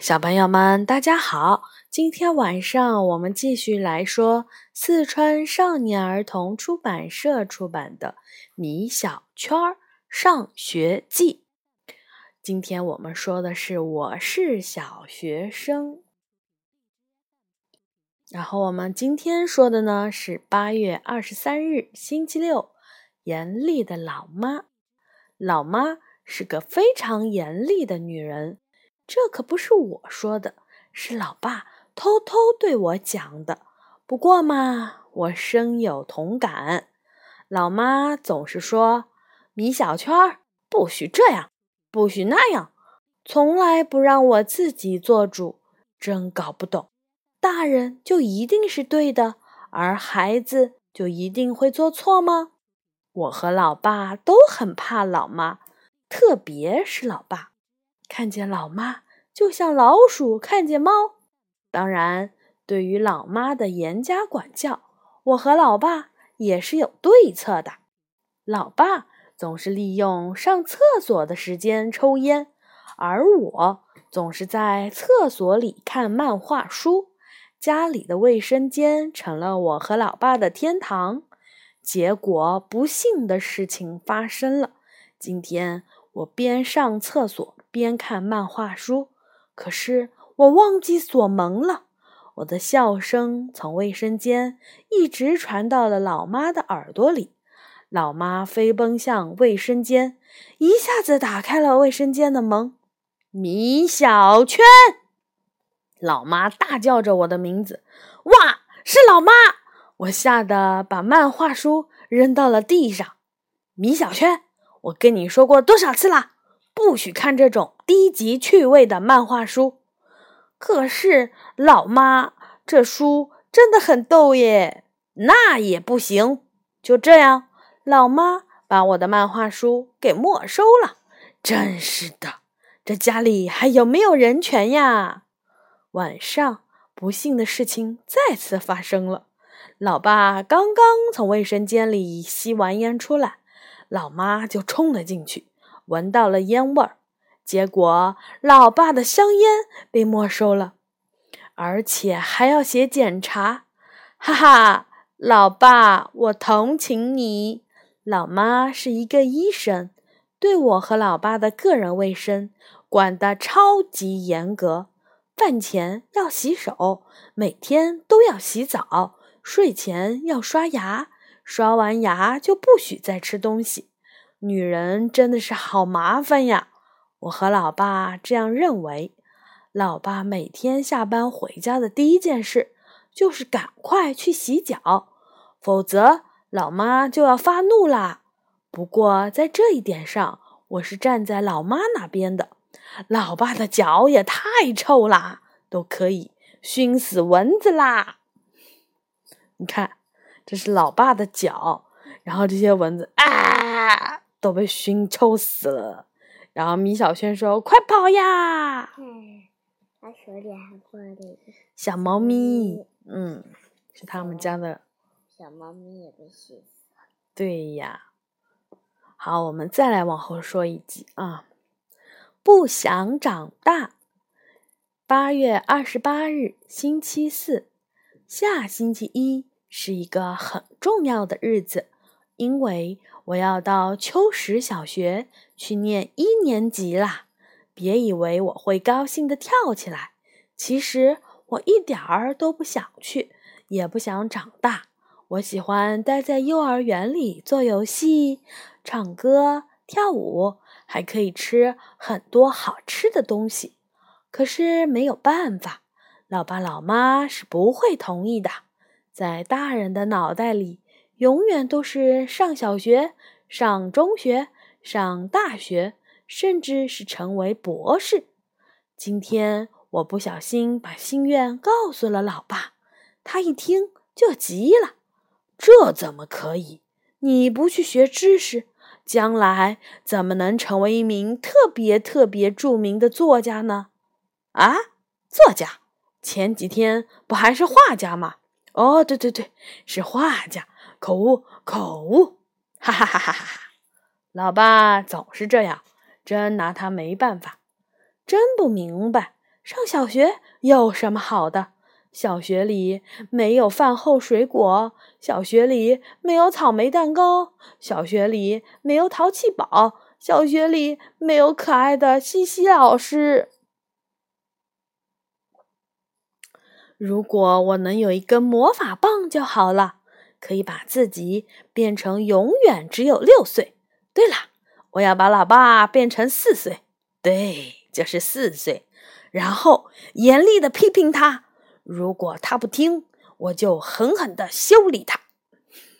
小朋友们，大家好！今天晚上我们继续来说四川少年儿童出版社出版的《米小圈儿上学记》。今天我们说的是我是小学生。然后我们今天说的呢是八月二十三日星期六，严厉的老妈。老妈是个非常严厉的女人。这可不是我说的，是老爸偷偷对我讲的。不过嘛，我深有同感。老妈总是说：“米小圈儿，不许这样，不许那样，从来不让我自己做主。”真搞不懂，大人就一定是对的，而孩子就一定会做错吗？我和老爸都很怕老妈，特别是老爸。看见老妈就像老鼠看见猫。当然，对于老妈的严加管教，我和老爸也是有对策的。老爸总是利用上厕所的时间抽烟，而我总是在厕所里看漫画书。家里的卫生间成了我和老爸的天堂。结果，不幸的事情发生了。今天我边上厕所。边看漫画书，可是我忘记锁门了。我的笑声从卫生间一直传到了老妈的耳朵里。老妈飞奔向卫生间，一下子打开了卫生间的门。米小圈，老妈大叫着我的名字。哇，是老妈！我吓得把漫画书扔到了地上。米小圈，我跟你说过多少次了？不许看这种低级趣味的漫画书。可是，老妈，这书真的很逗耶！那也不行。就这样，老妈把我的漫画书给没收了。真是的，这家里还有没有人权呀？晚上，不幸的事情再次发生了。老爸刚刚从卫生间里吸完烟出来，老妈就冲了进去。闻到了烟味儿，结果老爸的香烟被没收了，而且还要写检查。哈哈，老爸，我同情你。老妈是一个医生，对我和老爸的个人卫生管得超级严格。饭前要洗手，每天都要洗澡，睡前要刷牙，刷完牙就不许再吃东西。女人真的是好麻烦呀！我和老爸这样认为。老爸每天下班回家的第一件事就是赶快去洗脚，否则老妈就要发怒啦。不过在这一点上，我是站在老妈那边的。老爸的脚也太臭啦，都可以熏死蚊子啦！你看，这是老爸的脚，然后这些蚊子啊！都被熏臭死了，然后米小圈说：“快跑呀！”他手里还握着一个小猫咪，嗯，是他们家的小猫咪也被熏死了。对呀，好，我们再来往后说一集啊。不想长大。八月二十八日，星期四，下星期一是一个很重要的日子，因为。我要到秋实小学去念一年级啦！别以为我会高兴的跳起来，其实我一点儿都不想去，也不想长大。我喜欢待在幼儿园里做游戏、唱歌、跳舞，还可以吃很多好吃的东西。可是没有办法，老爸老妈是不会同意的。在大人的脑袋里。永远都是上小学、上中学、上大学，甚至是成为博士。今天我不小心把心愿告诉了老爸，他一听就急了：“这怎么可以？你不去学知识，将来怎么能成为一名特别特别著名的作家呢？”啊，作家？前几天不还是画家吗？哦，对对对，是画家。口误，口误，哈哈哈哈哈哈！老爸总是这样，真拿他没办法。真不明白，上小学有什么好的？小学里没有饭后水果，小学里没有草莓蛋糕，小学里没有淘气堡，小学里没有可爱的西西老师。如果我能有一根魔法棒就好了，可以把自己变成永远只有六岁。对了，我要把老爸变成四岁，对，就是四岁，然后严厉的批评他。如果他不听，我就狠狠的修理他。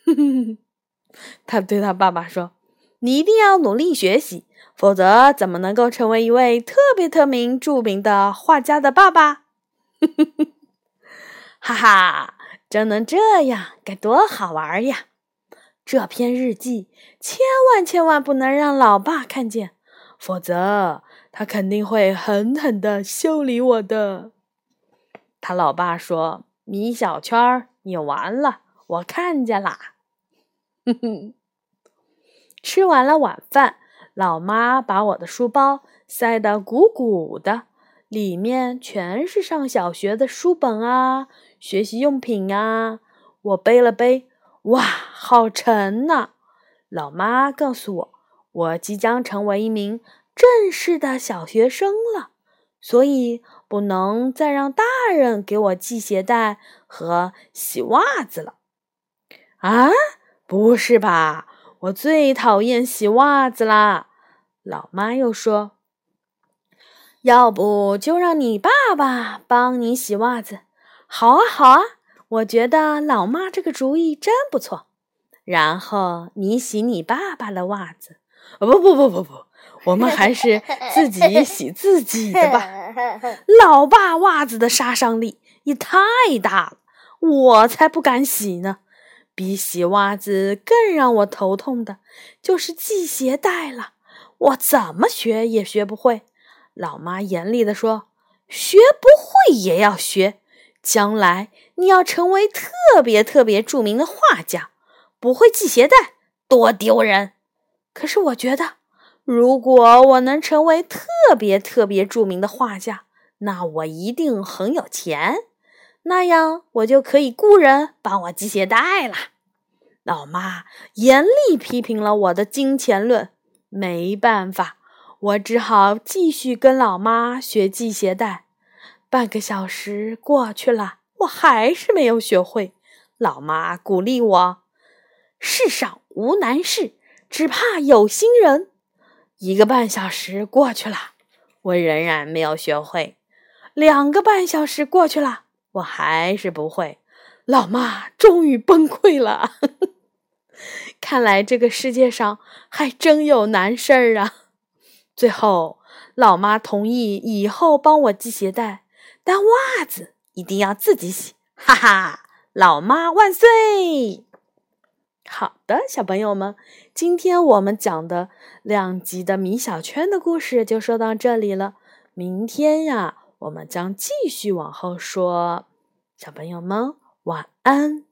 他对他爸爸说：“你一定要努力学习，否则怎么能够成为一位特别特名著名的画家的爸爸？” 哈哈，真能这样，该多好玩呀！这篇日记千万千万不能让老爸看见，否则他肯定会狠狠的修理我的。他老爸说：“米小圈，你完了，我看见啦。”哼哼。吃完了晚饭，老妈把我的书包塞得鼓鼓的，里面全是上小学的书本啊、学习用品啊。我背了背，哇，好沉呐！老妈告诉我，我即将成为一名正式的小学生了。所以不能再让大人给我系鞋带和洗袜子了。啊，不是吧？我最讨厌洗袜子啦！老妈又说：“要不就让你爸爸帮你洗袜子。”好啊，好啊，我觉得老妈这个主意真不错。然后你洗你爸爸的袜子。不不不不不。我们还是自己洗自己的吧。老爸袜子的杀伤力也太大了，我才不敢洗呢。比洗袜子更让我头痛的就是系鞋带了，我怎么学也学不会。老妈严厉地说：“学不会也要学，将来你要成为特别特别著名的画家，不会系鞋带多丢人。”可是我觉得。如果我能成为特别特别著名的画家，那我一定很有钱，那样我就可以雇人帮我系鞋带了。老妈严厉批评了我的金钱论，没办法，我只好继续跟老妈学系鞋带。半个小时过去了，我还是没有学会。老妈鼓励我：“世上无难事，只怕有心人。”一个半小时过去了，我仍然没有学会。两个半小时过去了，我还是不会。老妈终于崩溃了。看来这个世界上还真有难事儿啊！最后，老妈同意以后帮我系鞋带，但袜子一定要自己洗。哈哈，老妈万岁！好的，小朋友们，今天我们讲的两集的米小圈的故事就说到这里了。明天呀，我们将继续往后说。小朋友们，晚安。